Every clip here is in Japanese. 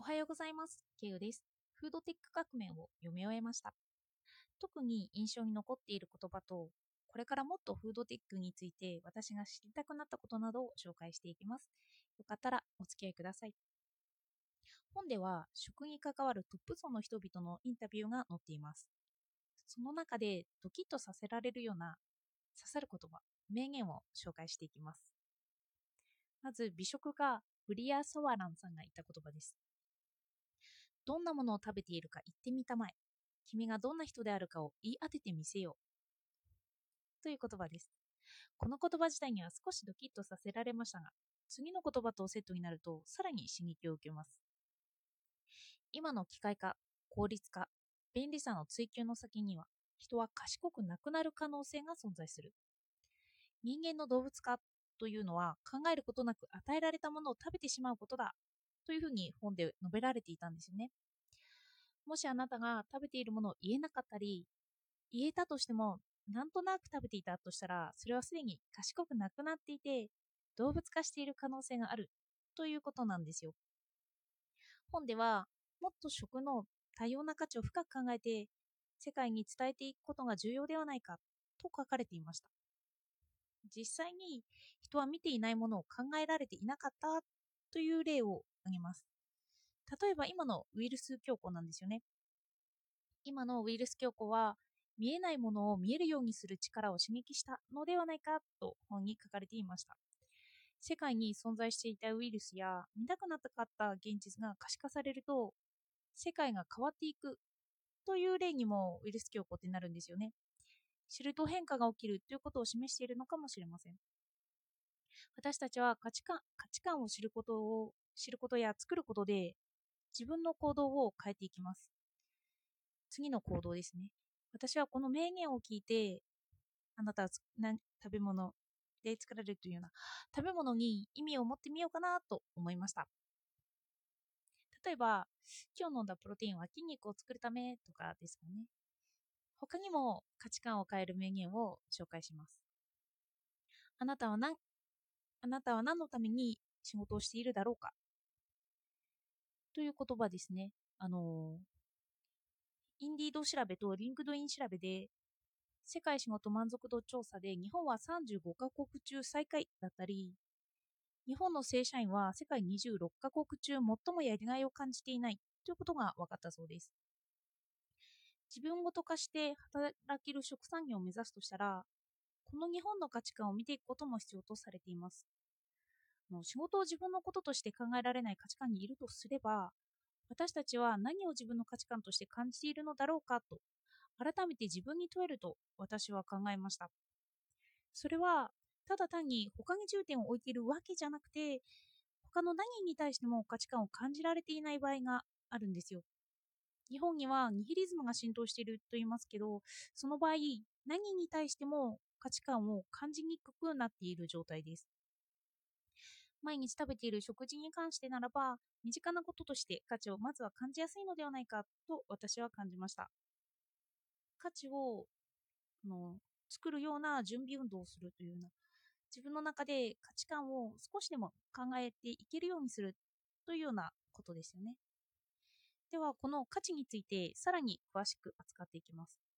おはようございます。ケイウです。フードテック革命を読み終えました。特に印象に残っている言葉と、これからもっとフードテックについて私が知りたくなったことなどを紹介していきます。よかったらお付き合いください。本では食に関わるトップ層の人々のインタビューが載っています。その中でドキッとさせられるような刺さる言葉、名言を紹介していきます。まず美食家ブリア・ソワランさんが言った言葉です。どんなものを食べているか言ってみたまえ。君がどんな人であるかを言い当ててみせよう。という言葉です。この言葉自体には少しドキッとさせられましたが、次の言葉とセットになるとさらに刺激を受けます。今の機械化、効率化、便利さの追求の先には、人は賢くなくなる可能性が存在する。人間の動物化というのは考えることなく与えられたものを食べてしまうことだというふうに本で述べられていたんですよね。もしあなたが食べているものを言えなかったり、言えたとしても、なんとなく食べていたとしたら、それはすでに賢くなくなっていて、動物化している可能性があるということなんですよ。本では、もっと食の多様な価値を深く考えて、世界に伝えていくことが重要ではないかと書かれていました。実際に人は見ていないものを考えられていなかったという例を挙げます。例えば今のウイルス強行なんですよね。今のウイルス強行は見えないものを見えるようにする力を刺激したのではないかと本に書かれていました。世界に存在していたウイルスや見たくなかった現実が可視化されると世界が変わっていくという例にもウイルス強行ってなるんですよね。知ると変化が起きるということを示しているのかもしれません。私たちは価値観価値観を知ることを知ることや作ることで自分の行動を変えていきます。次の行動ですね。私はこの名言を聞いて、あなたは食べ物で作られるというような食べ物に意味を持ってみようかなと思いました。例えば、今日飲んだプロテインは筋肉を作るためとかですかね。他にも価値観を変える名言を紹介します。あなたは何あなたは何のために仕事をしているだろうか？という言葉ですね。あの、 Indeed 調べと LinkedIn 調べで、世界仕事満足度調査で日本は35カ国中最下位だったり、日本の正社員は世界26カ国中最もやりがいを感じていないということが分かったそうです。自分ごと化して働ける食産業を目指すとしたら、この日本の価値観を見ていくことも必要とされています。もう仕事を自分のこととして考えられない価値観にいるとすれば、私たちは何を自分の価値観として感じているのだろうかと、改めて自分に問えると私は考えました。それは、ただ単に他に重点を置いているわけじゃなくて、他の何に対しても価値観を感じられていない場合があるんですよ。日本にはニヒリズムが浸透していると言いますけど、その場合、何に対しても価値観を感じにくくなっている状態です。毎日食べている食事に関してならば、身近なこととして価値をまずは感じやすいのではないかと私は感じました。価値をあの作るような準備運動をするというような、自分の中で価値観を少しでも考えていけるようにするというようなことですよね。では、この価値についてさらに詳しく扱っていきます。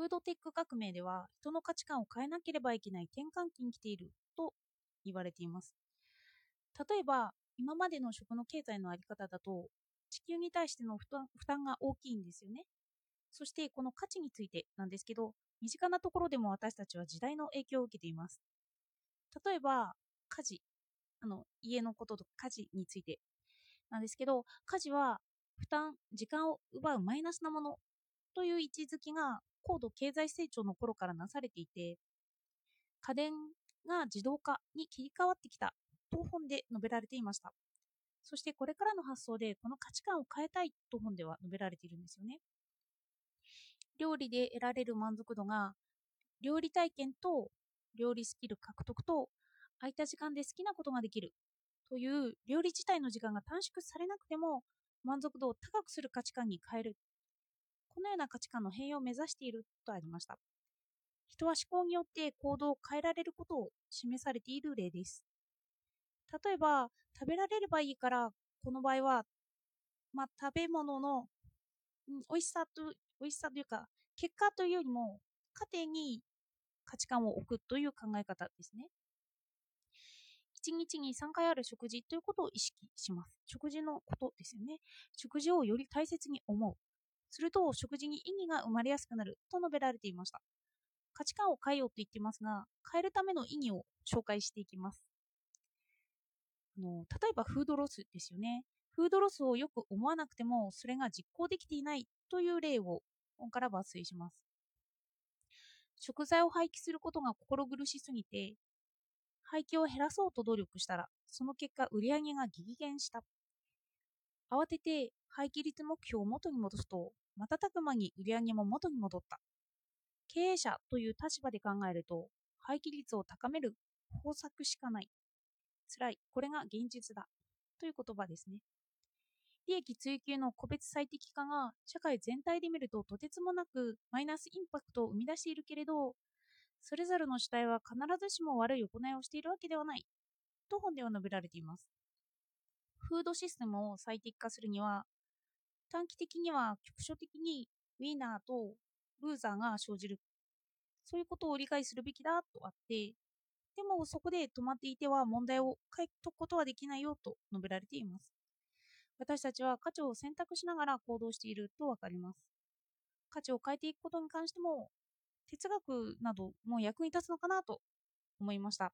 フードテック革命では人の価値観を変えなければいけない転換期に来ていると言われています。例えば、今までの食の経済の在り方だと、地球に対しての負担が大きいんですよね。そして、この価値についてなんですけど、身近なところでも私たちは時代の影響を受けています。例えば、家事、あの、家のこととか家事についてなんですけど、家事は負担、時間を奪うマイナスなものという位置づけが高度経済成長の頃からなされていて、家電が自動化に切り替わってきたと本で述べられていました。そしてこれからの発想でこの価値観を変えたいと本では述べられているんですよね。料理で得られる満足度が料理体験と料理スキル獲得と空いた時間で好きなことができるという料理自体の時間が短縮されなくても満足度を高くする価値観に変えるこのような価値観の変容を目指しているとありました人は思考によって行動を変えられることを示されている例です。例えば、食べられればいいからこの場合は、まあ、食べ物の、うん、美味しさと、美味しさというか、結果というよりも、家庭に価値観を置くという考え方ですね。1日に3回ある食事ということを意識します。食事のことですよね。食事をより大切に思う。すると、食事に意義が生まれやすくなると述べられていました。価値観を変えようと言っていますが、変えるための意義を紹介していきます。あの例えば、フードロスですよね。フードロスをよく思わなくても、それが実行できていないという例を本から抜粋します。食材を廃棄することが心苦しすぎて、廃棄を減らそうと努力したら、その結果、売り上げが激減した。慌てて廃棄率目標を元に戻すと、瞬く間に売り上げも元に戻った。経営者という立場で考えると、廃棄率を高める方策しかない。辛い。これが現実だ。という言葉ですね。利益追求の個別最適化が社会全体で見るととてつもなくマイナスインパクトを生み出しているけれど、それぞれの主体は必ずしも悪い行いをしているわけではない、と本では述べられています。フードシステムを最適化するには、短期的には局所的にウィーナーとルーザーが生じる。そういうことを理解するべきだとあって、でもそこで止まっていては問題を解くことはできないよと述べられています。私たちは価値を選択しながら行動しているとわかります。価値を変えていくことに関しても哲学なども役に立つのかなと思いました。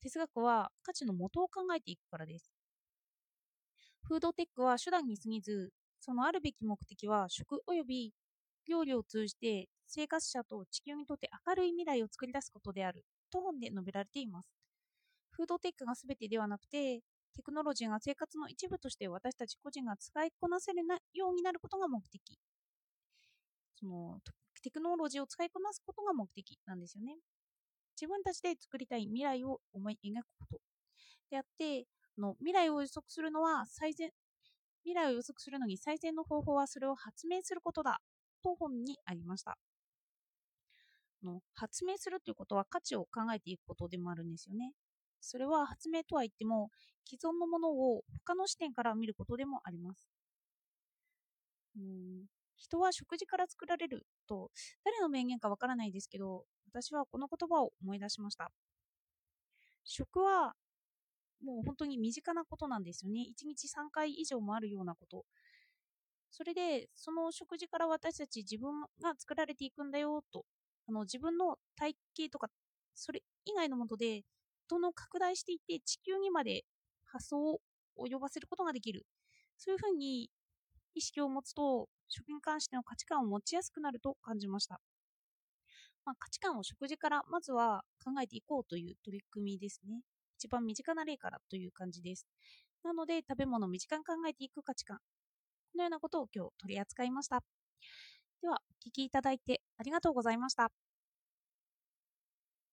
哲学は価値の元を考えていくからです。フードテックは手段に過ぎず、そのあるべき目的は食及び料理を通じて生活者と地球にとって明るい未来を作り出すことであると本で述べられています。フードテックが全てではなくて、テクノロジーが生活の一部として私たち個人が使いこなせるようになることが目的。そのテクノロジーを使いこなすことが目的なんですよね。自分たちで作りたい未来を思い描くことであって、の未来を予測するのは最善、未来を予測するのに最善の方法はそれを発明することだと本にありました。の発明するということは価値を考えていくことでもあるんですよね。それは発明とは言っても既存のものを他の視点から見ることでもあります。人は食事から作られると、誰の名言かわからないですけど、私はこの言葉を思い出しました。食は、もう本当に身近なことなんですよね。1日3回以上もあるようなこと。それで、その食事から私たち自分が作られていくんだよと、あの自分の体型とか、それ以外のもので、どんどん拡大していって地球にまで発想を及ばせることができる。そういうふうに意識を持つと、食に関しての価値観を持ちやすくなると感じました。まあ、価値観を食事からまずは考えていこうという取り組みですね。一番身近な例からという感じです。なので、食べ物を身近に考えていく価値観。このようなことを今日取り扱いました。では、お聴きいただいてありがとうございました。